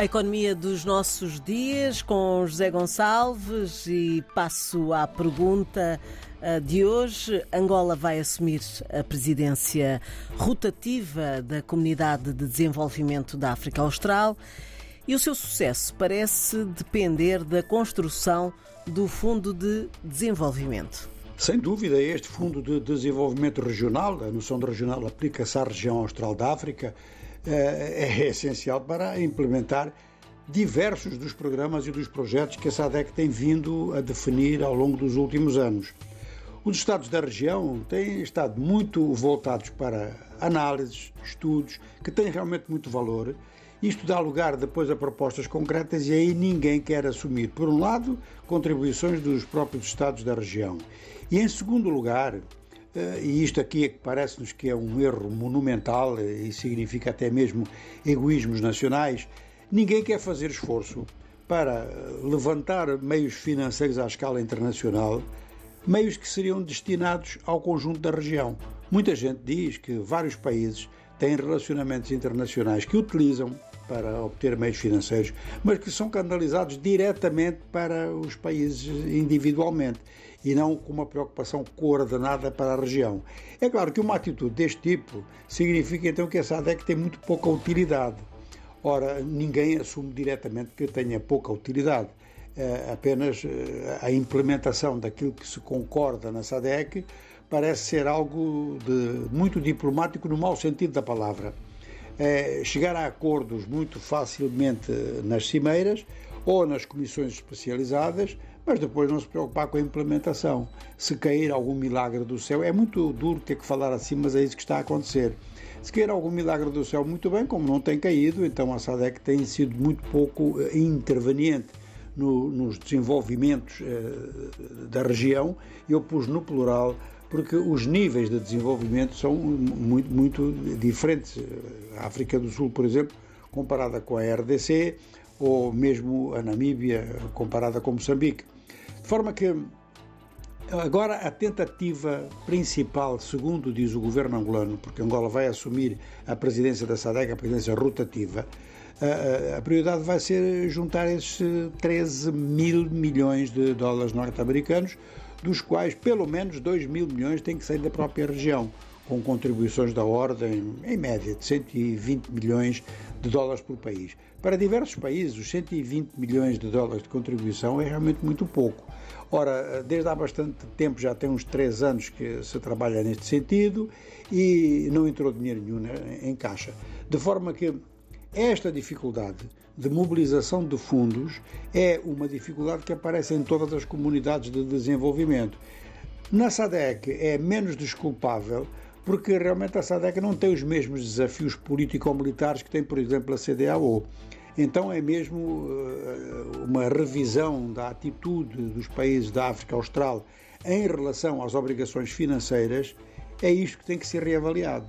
A economia dos nossos dias com José Gonçalves e passo à pergunta eh, de hoje. Angola vai assumir a presidência rotativa da Comunidade de Desenvolvimento da África Austral e o seu sucesso parece depender da construção do Fundo de Desenvolvimento. Sem dúvida, este Fundo de Desenvolvimento Regional, a noção de regional aplica-se à região austral da África, é, é essencial para implementar diversos dos programas e dos projetos que a SADEC tem vindo a definir ao longo dos últimos anos. Os Estados da região têm estado muito voltados para análises, estudos, que têm realmente muito valor. Isto dá lugar depois a propostas concretas e aí ninguém quer assumir, por um lado, contribuições dos próprios Estados da região. E em segundo lugar, eh, e isto aqui é que parece-nos que é um erro monumental eh, e significa até mesmo egoísmos nacionais, ninguém quer fazer esforço para levantar meios financeiros à escala internacional, meios que seriam destinados ao conjunto da região. Muita gente diz que vários países têm relacionamentos internacionais que utilizam para obter meios financeiros, mas que são canalizados diretamente para os países individualmente e não com uma preocupação coordenada para a região. É claro que uma atitude deste tipo significa então que a SADEC tem muito pouca utilidade. Ora, ninguém assume diretamente que tenha pouca utilidade. É, apenas é, a implementação daquilo que se concorda na SADEC parece ser algo de muito diplomático no mau sentido da palavra. É, chegar a acordos muito facilmente nas cimeiras ou nas comissões especializadas, mas depois não se preocupar com a implementação. Se cair algum milagre do céu, é muito duro ter que falar assim, mas é isso que está a acontecer. Se cair algum milagre do céu, muito bem, como não tem caído, então a SADEC tem sido muito pouco eh, interveniente no, nos desenvolvimentos eh, da região. Eu pus no plural porque os níveis de desenvolvimento são muito, muito diferentes. A África do Sul, por exemplo, comparada com a RDC, ou mesmo a Namíbia, comparada com Moçambique. De forma que agora a tentativa principal, segundo diz o governo angolano, porque Angola vai assumir a presidência da SADEC, a presidência rotativa, a, a prioridade vai ser juntar esses 13 mil milhões de dólares norte-americanos, dos quais pelo menos 2 mil milhões têm que sair da própria região, com contribuições da ordem, em média, de 120 milhões de dólares por país. Para diversos países, os 120 milhões de dólares de contribuição é realmente muito pouco. Ora, desde há bastante tempo, já tem uns três anos que se trabalha neste sentido e não entrou dinheiro nenhum em caixa. De forma que esta dificuldade de mobilização de fundos é uma dificuldade que aparece em todas as comunidades de desenvolvimento. Na SADEC é menos desculpável porque realmente a SADEC não tem os mesmos desafios político-militares que tem, por exemplo, a CDAO. Então é mesmo eh, uma revisão da atitude dos países da África Austral em relação às obrigações financeiras, é isto que tem que ser reavaliado.